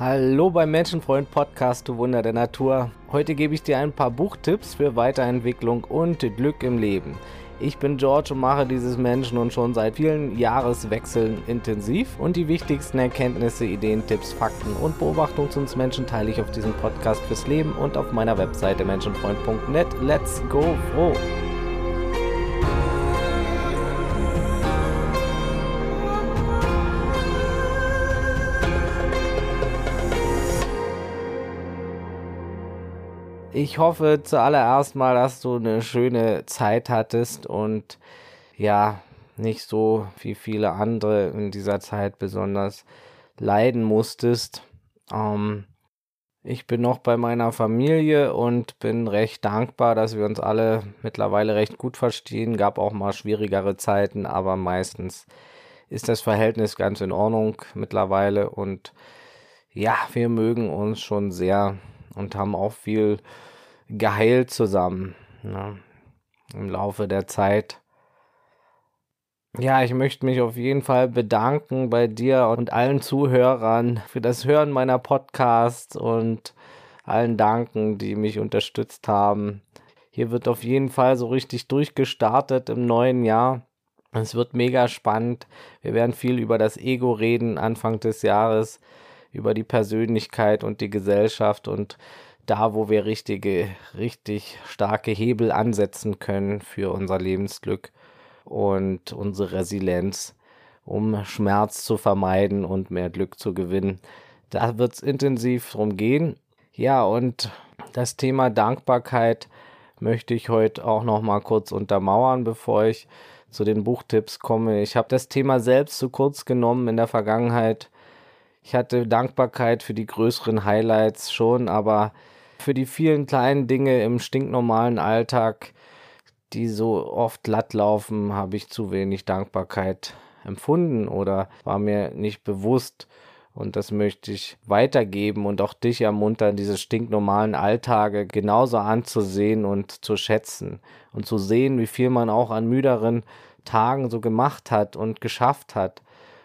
Hallo beim Menschenfreund Podcast, du Wunder der Natur. Heute gebe ich dir ein paar Buchtipps für Weiterentwicklung und Glück im Leben. Ich bin George und mache dieses Menschen und schon seit vielen Jahreswechseln intensiv und die wichtigsten Erkenntnisse, Ideen, Tipps, Fakten und Beobachtungen zu uns Menschen teile ich auf diesem Podcast fürs Leben und auf meiner Webseite menschenfreund.net. Let's go froh! Ich hoffe zuallererst mal, dass du eine schöne Zeit hattest und ja, nicht so wie viele andere in dieser Zeit besonders leiden musstest. Ähm, ich bin noch bei meiner Familie und bin recht dankbar, dass wir uns alle mittlerweile recht gut verstehen. Gab auch mal schwierigere Zeiten, aber meistens ist das Verhältnis ganz in Ordnung mittlerweile und ja, wir mögen uns schon sehr und haben auch viel geheilt zusammen ne, im Laufe der Zeit. Ja, ich möchte mich auf jeden Fall bedanken bei dir und allen Zuhörern für das Hören meiner Podcasts und allen danken, die mich unterstützt haben. Hier wird auf jeden Fall so richtig durchgestartet im neuen Jahr. Es wird mega spannend. Wir werden viel über das Ego reden Anfang des Jahres, über die Persönlichkeit und die Gesellschaft und da, wo wir richtige, richtig starke Hebel ansetzen können für unser Lebensglück und unsere Resilienz, um Schmerz zu vermeiden und mehr Glück zu gewinnen. Da wird es intensiv drum gehen. Ja, und das Thema Dankbarkeit möchte ich heute auch noch mal kurz untermauern, bevor ich zu den Buchtipps komme. Ich habe das Thema selbst zu kurz genommen in der Vergangenheit. Ich hatte Dankbarkeit für die größeren Highlights schon, aber für die vielen kleinen Dinge im stinknormalen Alltag, die so oft glatt laufen, habe ich zu wenig Dankbarkeit empfunden oder war mir nicht bewusst. Und das möchte ich weitergeben und auch dich ermuntern, diese stinknormalen Alltage genauso anzusehen und zu schätzen und zu sehen, wie viel man auch an müderen Tagen so gemacht hat und geschafft hat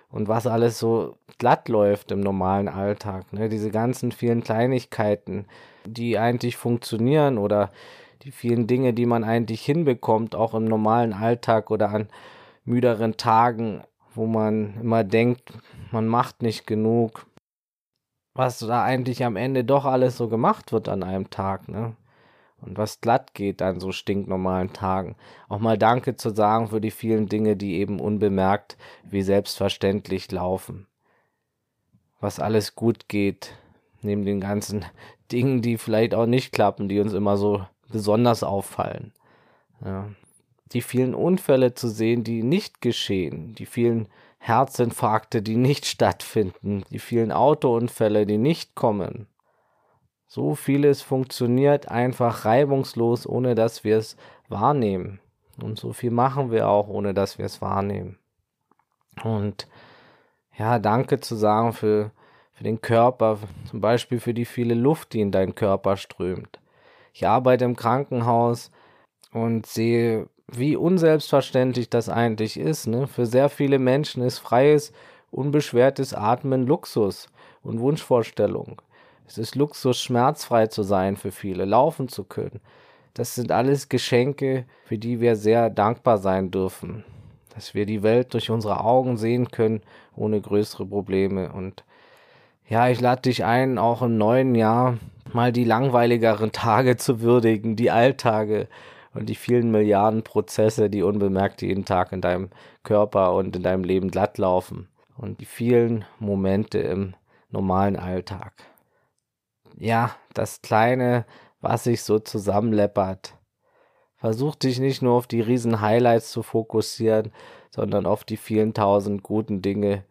und was alles so glatt läuft im normalen Alltag. Ne? Diese ganzen vielen Kleinigkeiten, die eigentlich funktionieren oder die vielen Dinge, die man eigentlich hinbekommt, auch im normalen Alltag oder an müderen Tagen, wo man immer denkt, man macht nicht genug, was da eigentlich am Ende doch alles so gemacht wird an einem Tag, ne? Und was glatt geht an so stinknormalen Tagen. Auch mal Danke zu sagen für die vielen Dinge, die eben unbemerkt wie selbstverständlich laufen. Was alles gut geht, neben den ganzen Dingen, die vielleicht auch nicht klappen, die uns immer so besonders auffallen. Ja. Die vielen Unfälle zu sehen, die nicht geschehen, die vielen Herzinfarkte, die nicht stattfinden, die vielen Autounfälle, die nicht kommen. So vieles funktioniert einfach reibungslos, ohne dass wir es wahrnehmen. Und so viel machen wir auch, ohne dass wir es wahrnehmen. Und ja, danke zu sagen für für den Körper, zum Beispiel für die viele Luft, die in deinen Körper strömt. Ich arbeite im Krankenhaus und sehe, wie unselbstverständlich das eigentlich ist. Ne? Für sehr viele Menschen ist freies, unbeschwertes Atmen Luxus und Wunschvorstellung. Es ist Luxus, schmerzfrei zu sein für viele, laufen zu können. Das sind alles Geschenke, für die wir sehr dankbar sein dürfen. Dass wir die Welt durch unsere Augen sehen können, ohne größere Probleme. Und ja, ich lade dich ein, auch im neuen Jahr mal die langweiligeren Tage zu würdigen, die Alltage und die vielen Milliarden Prozesse, die unbemerkt jeden Tag in deinem Körper und in deinem Leben glatt laufen und die vielen Momente im normalen Alltag. Ja, das Kleine, was sich so zusammenleppert. Versuch dich nicht nur auf die riesen Highlights zu fokussieren, sondern auf die vielen tausend guten Dinge,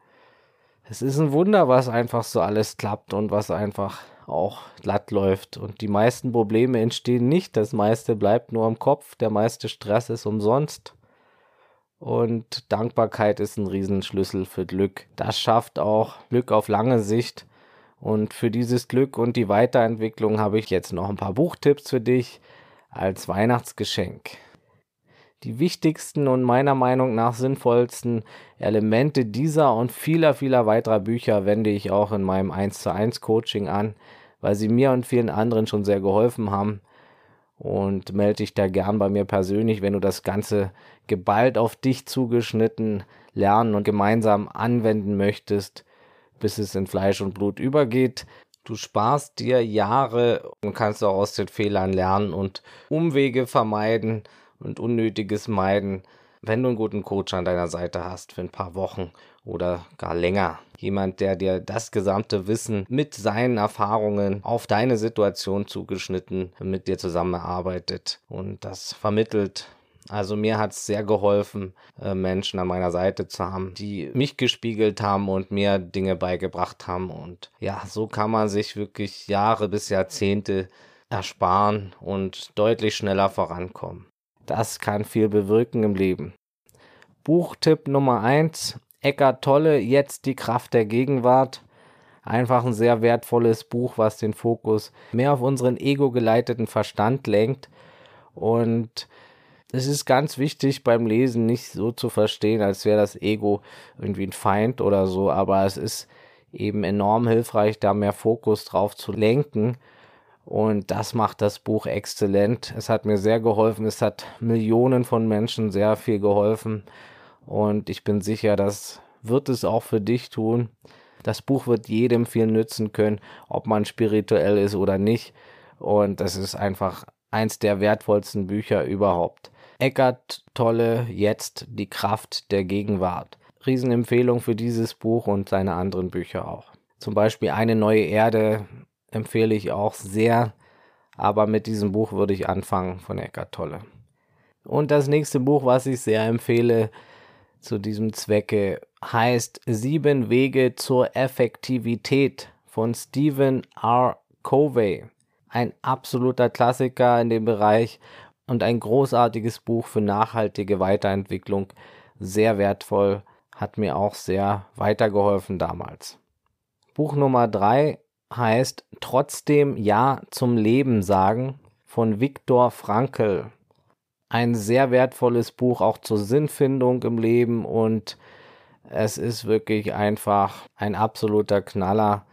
es ist ein Wunder, was einfach so alles klappt und was einfach auch glatt läuft. Und die meisten Probleme entstehen nicht. Das meiste bleibt nur im Kopf. Der meiste Stress ist umsonst. Und Dankbarkeit ist ein Riesenschlüssel für Glück. Das schafft auch Glück auf lange Sicht. Und für dieses Glück und die Weiterentwicklung habe ich jetzt noch ein paar Buchtipps für dich als Weihnachtsgeschenk. Die wichtigsten und meiner Meinung nach sinnvollsten Elemente dieser und vieler, vieler weiterer Bücher wende ich auch in meinem 1 zu 1 Coaching an, weil sie mir und vielen anderen schon sehr geholfen haben. Und melde dich da gern bei mir persönlich, wenn du das Ganze geballt auf dich zugeschnitten lernen und gemeinsam anwenden möchtest, bis es in Fleisch und Blut übergeht. Du sparst dir Jahre und kannst auch aus den Fehlern lernen und Umwege vermeiden und Unnötiges meiden, wenn du einen guten Coach an deiner Seite hast für ein paar Wochen oder gar länger. Jemand, der dir das gesamte Wissen mit seinen Erfahrungen auf deine Situation zugeschnitten mit dir zusammenarbeitet und das vermittelt also mir hat es sehr geholfen, äh, Menschen an meiner Seite zu haben, die mich gespiegelt haben und mir Dinge beigebracht haben. Und ja, so kann man sich wirklich Jahre bis Jahrzehnte ersparen und deutlich schneller vorankommen. Das kann viel bewirken im Leben. Buchtipp Nummer 1, Eckart Tolle, jetzt die Kraft der Gegenwart. Einfach ein sehr wertvolles Buch, was den Fokus mehr auf unseren ego geleiteten Verstand lenkt und es ist ganz wichtig beim Lesen nicht so zu verstehen, als wäre das Ego irgendwie ein Feind oder so, aber es ist eben enorm hilfreich, da mehr Fokus drauf zu lenken. Und das macht das Buch exzellent. Es hat mir sehr geholfen. Es hat Millionen von Menschen sehr viel geholfen. Und ich bin sicher, das wird es auch für dich tun. Das Buch wird jedem viel nützen können, ob man spirituell ist oder nicht. Und das ist einfach eins der wertvollsten Bücher überhaupt. Eckart Tolle, jetzt die Kraft der Gegenwart. Riesenempfehlung für dieses Buch und seine anderen Bücher auch. Zum Beispiel Eine neue Erde empfehle ich auch sehr, aber mit diesem Buch würde ich anfangen von Eckart Tolle. Und das nächste Buch, was ich sehr empfehle zu diesem Zwecke, heißt Sieben Wege zur Effektivität von Stephen R. Covey. Ein absoluter Klassiker in dem Bereich und ein großartiges Buch für nachhaltige Weiterentwicklung. Sehr wertvoll, hat mir auch sehr weitergeholfen damals. Buch Nummer drei heißt Trotzdem Ja zum Leben sagen von Viktor Frankl. Ein sehr wertvolles Buch auch zur Sinnfindung im Leben und es ist wirklich einfach ein absoluter Knaller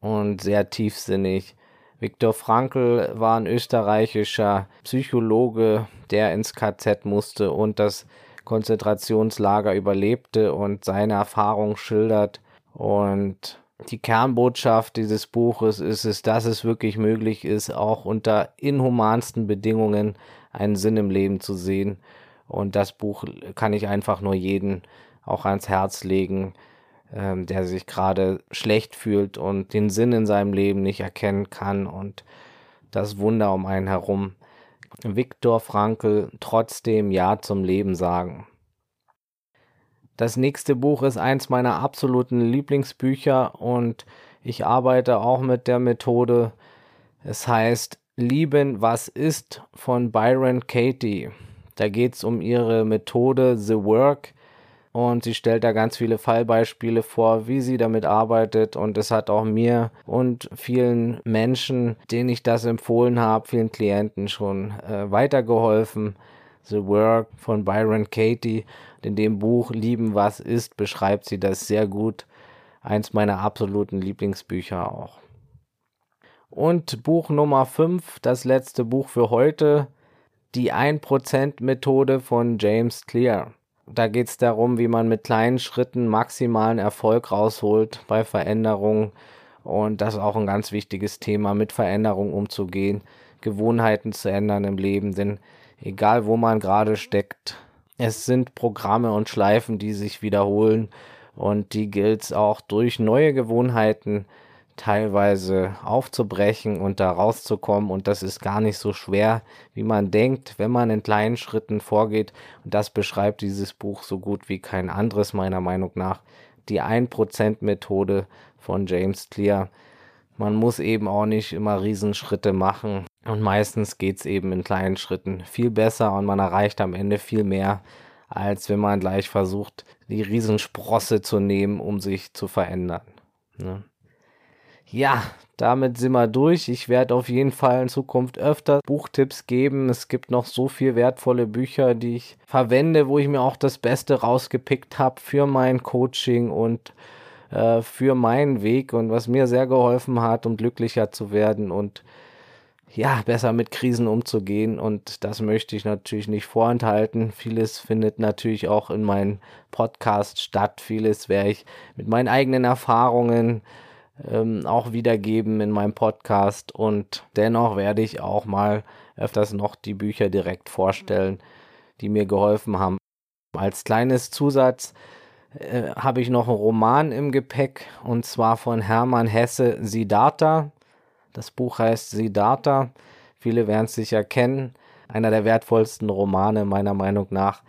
und sehr tiefsinnig. Viktor Frankl war ein österreichischer Psychologe, der ins KZ musste und das Konzentrationslager überlebte und seine Erfahrung schildert. Und die Kernbotschaft dieses Buches ist es, dass es wirklich möglich ist, auch unter inhumansten Bedingungen einen Sinn im Leben zu sehen. Und das Buch kann ich einfach nur jeden auch ans Herz legen, ähm, der sich gerade schlecht fühlt und den Sinn in seinem Leben nicht erkennen kann und das Wunder um einen herum. Viktor Frankl trotzdem Ja zum Leben sagen. Das nächste Buch ist eins meiner absoluten Lieblingsbücher und ich arbeite auch mit der Methode. Es heißt Lieben, was ist von Byron Katie. Da geht es um ihre Methode The Work, und sie stellt da ganz viele Fallbeispiele vor, wie sie damit arbeitet und es hat auch mir und vielen Menschen, denen ich das empfohlen habe, vielen Klienten schon äh, weitergeholfen. The Work von Byron Katie. In dem Buch Lieben, was ist, beschreibt sie das sehr gut. Eins meiner absoluten Lieblingsbücher auch. Und Buch Nummer 5, das letzte Buch für heute, die 1% Methode von James Clear. Da geht es darum, wie man mit kleinen Schritten maximalen Erfolg rausholt bei Veränderungen. Und das ist auch ein ganz wichtiges Thema, mit Veränderungen umzugehen, Gewohnheiten zu ändern im Leben. Denn egal wo man gerade steckt, es sind Programme und Schleifen, die sich wiederholen. Und die gilt es auch durch neue Gewohnheiten teilweise aufzubrechen und da rauszukommen. Und das ist gar nicht so schwer, wie man denkt, wenn man in kleinen Schritten vorgeht. Und das beschreibt dieses Buch so gut wie kein anderes meiner Meinung nach. Die 1%-Methode von James Clear. Man muss eben auch nicht immer Riesenschritte machen. Und meistens geht es eben in kleinen Schritten viel besser und man erreicht am Ende viel mehr, als wenn man gleich versucht, die Riesensprosse zu nehmen, um sich zu verändern. Ne? Ja, damit sind wir durch. Ich werde auf jeden Fall in Zukunft öfter Buchtipps geben. Es gibt noch so viel wertvolle Bücher, die ich verwende, wo ich mir auch das Beste rausgepickt habe für mein Coaching und äh, für meinen Weg und was mir sehr geholfen hat, um glücklicher zu werden und ja, besser mit Krisen umzugehen. Und das möchte ich natürlich nicht vorenthalten. Vieles findet natürlich auch in meinem Podcast statt. Vieles werde ich mit meinen eigenen Erfahrungen ähm, auch wiedergeben in meinem Podcast und dennoch werde ich auch mal öfters noch die Bücher direkt vorstellen, die mir geholfen haben. Als kleines Zusatz äh, habe ich noch einen Roman im Gepäck und zwar von Hermann Hesse Siddhartha. Das Buch heißt Siddhartha. Viele werden es sicher kennen. Einer der wertvollsten Romane meiner Meinung nach.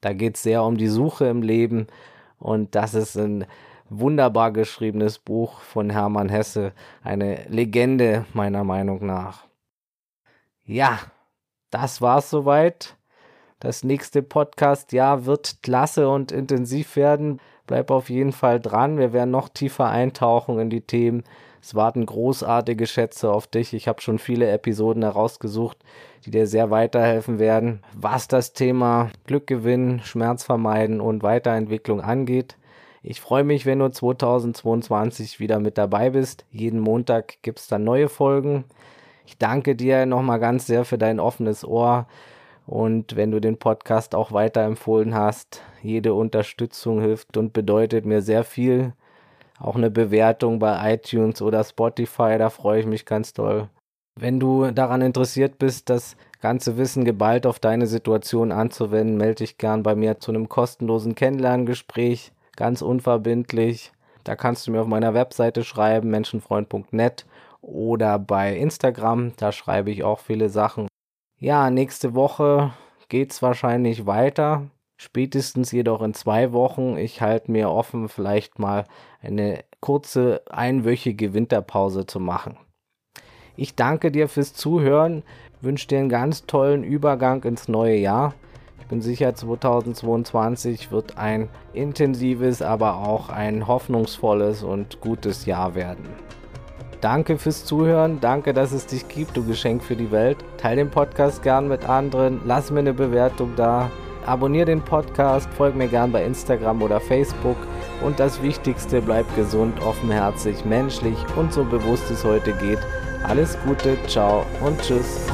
Da geht es sehr um die Suche im Leben und das ist ein wunderbar geschriebenes Buch von Hermann Hesse. Eine Legende meiner Meinung nach. Ja, das war's soweit. Das nächste Podcast-Jahr wird klasse und intensiv werden. Bleib auf jeden Fall dran. Wir werden noch tiefer eintauchen in die Themen. Es warten großartige Schätze auf dich. Ich habe schon viele Episoden herausgesucht, die dir sehr weiterhelfen werden, was das Thema Glück gewinnen, Schmerz vermeiden und Weiterentwicklung angeht. Ich freue mich, wenn du 2022 wieder mit dabei bist. Jeden Montag gibt es dann neue Folgen. Ich danke dir nochmal ganz sehr für dein offenes Ohr. Und wenn du den Podcast auch weiterempfohlen hast, jede Unterstützung hilft und bedeutet mir sehr viel. Auch eine Bewertung bei iTunes oder Spotify, da freue ich mich ganz doll. Wenn du daran interessiert bist, das ganze Wissen geballt auf deine Situation anzuwenden, melde dich gern bei mir zu einem kostenlosen Kennenlerngespräch ganz unverbindlich. Da kannst du mir auf meiner Webseite schreiben, menschenfreund.net oder bei Instagram, da schreibe ich auch viele Sachen. Ja, nächste Woche geht es wahrscheinlich weiter, spätestens jedoch in zwei Wochen. Ich halte mir offen, vielleicht mal eine kurze einwöchige Winterpause zu machen. Ich danke dir fürs Zuhören, wünsche dir einen ganz tollen Übergang ins neue Jahr bin sicher, 2022 wird ein intensives, aber auch ein hoffnungsvolles und gutes Jahr werden. Danke fürs Zuhören, danke, dass es dich gibt, du Geschenk für die Welt. Teil den Podcast gern mit anderen, lass mir eine Bewertung da, abonniere den Podcast, folge mir gern bei Instagram oder Facebook und das Wichtigste, bleib gesund, offenherzig, menschlich und so bewusst es heute geht. Alles Gute, ciao und tschüss.